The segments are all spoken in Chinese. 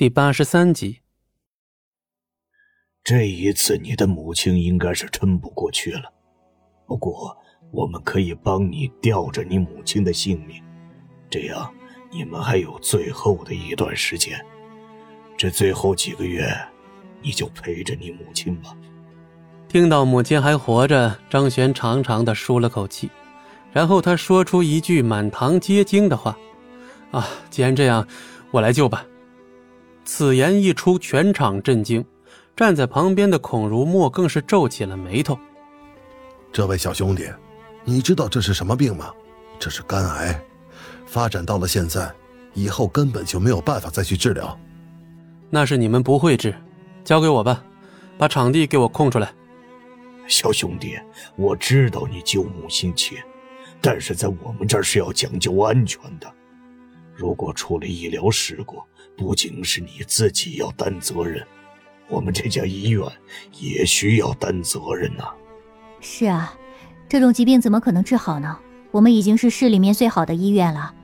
第八十三集。这一次，你的母亲应该是撑不过去了。不过，我们可以帮你吊着你母亲的性命，这样你们还有最后的一段时间。这最后几个月，你就陪着你母亲吧。听到母亲还活着，张璇长长的舒了口气，然后他说出一句满堂皆惊的话：“啊，既然这样，我来救吧。”此言一出，全场震惊。站在旁边的孔如墨更是皱起了眉头。这位小兄弟，你知道这是什么病吗？这是肝癌，发展到了现在，以后根本就没有办法再去治疗。那是你们不会治，交给我吧，把场地给我空出来。小兄弟，我知道你救母心切，但是在我们这儿是要讲究安全的。如果出了医疗事故，不仅是你自己要担责任，我们这家医院也需要担责任呐。是啊，这种疾病怎么可能治好呢？我们已经是市里面最好的医院了，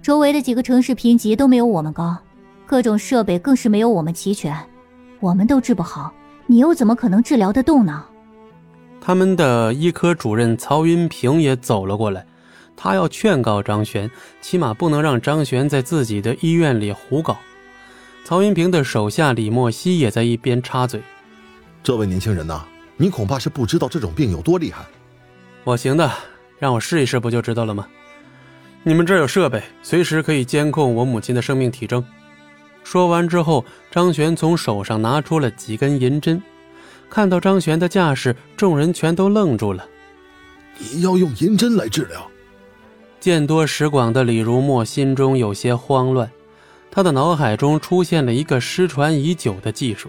周围的几个城市评级都没有我们高，各种设备更是没有我们齐全，我们都治不好，你又怎么可能治疗得动呢？他们的医科主任曹云平也走了过来。他要劝告张璇，起码不能让张璇在自己的医院里胡搞。曹云平的手下李莫西也在一边插嘴：“这位年轻人呐，你恐怕是不知道这种病有多厉害。我行的，让我试一试不就知道了吗？你们这儿有设备，随时可以监控我母亲的生命体征。”说完之后，张璇从手上拿出了几根银针。看到张璇的架势，众人全都愣住了：“你要用银针来治疗？”见多识广的李如墨心中有些慌乱，他的脑海中出现了一个失传已久的技术，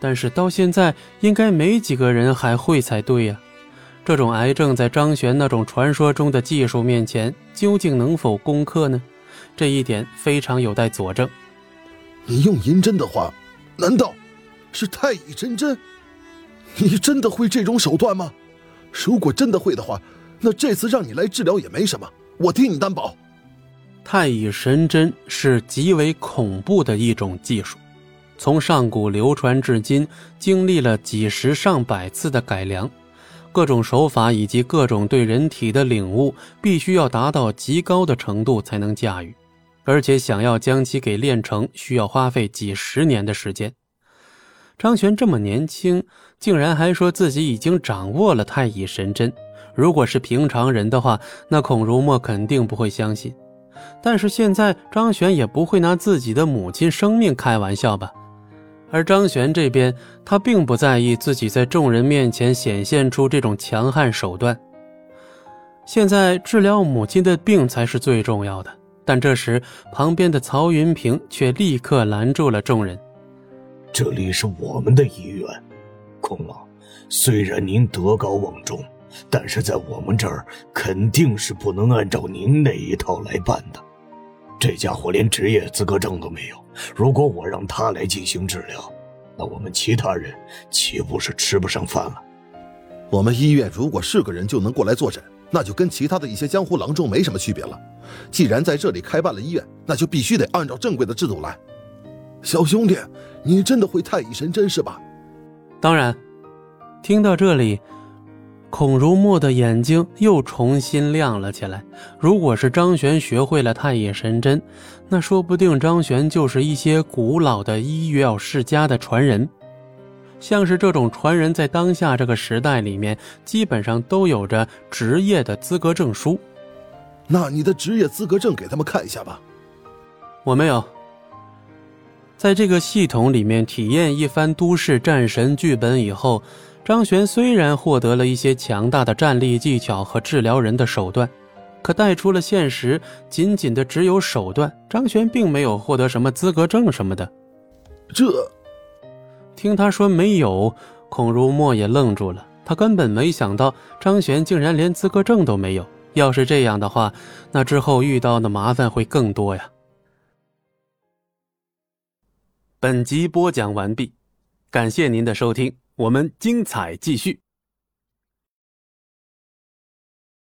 但是到现在应该没几个人还会才对呀。这种癌症在张璇那种传说中的技术面前，究竟能否攻克呢？这一点非常有待佐证。你用银针的话，难道是太乙真针？你真的会这种手段吗？如果真的会的话，那这次让你来治疗也没什么。我替你担保，太乙神针是极为恐怖的一种技术，从上古流传至今，经历了几十上百次的改良，各种手法以及各种对人体的领悟，必须要达到极高的程度才能驾驭，而且想要将其给练成，需要花费几十年的时间。张玄这么年轻，竟然还说自己已经掌握了太乙神针。如果是平常人的话，那孔如墨肯定不会相信。但是现在张璇也不会拿自己的母亲生命开玩笑吧？而张璇这边，他并不在意自己在众人面前显现出这种强悍手段。现在治疗母亲的病才是最重要的。但这时，旁边的曹云平却立刻拦住了众人：“这里是我们的医院，孔老，虽然您德高望重。”但是在我们这儿肯定是不能按照您那一套来办的。这家伙连职业资格证都没有，如果我让他来进行治疗，那我们其他人岂不是吃不上饭了？我们医院如果是个人就能过来坐诊，那就跟其他的一些江湖郎中没什么区别了。既然在这里开办了医院，那就必须得按照正规的制度来。小兄弟，你真的会太乙神针是吧？当然。听到这里。孔如墨的眼睛又重新亮了起来。如果是张璇学会了太乙神针，那说不定张璇就是一些古老的医药世家的传人。像是这种传人，在当下这个时代里面，基本上都有着职业的资格证书。那你的职业资格证给他们看一下吧。我没有。在这个系统里面体验一番都市战神剧本以后。张璇虽然获得了一些强大的战力技巧和治疗人的手段，可带出了现实，仅仅的只有手段。张璇并没有获得什么资格证什么的。这，听他说没有，孔如墨也愣住了。他根本没想到张璇竟然连资格证都没有。要是这样的话，那之后遇到的麻烦会更多呀。本集播讲完毕，感谢您的收听。我们精彩继续。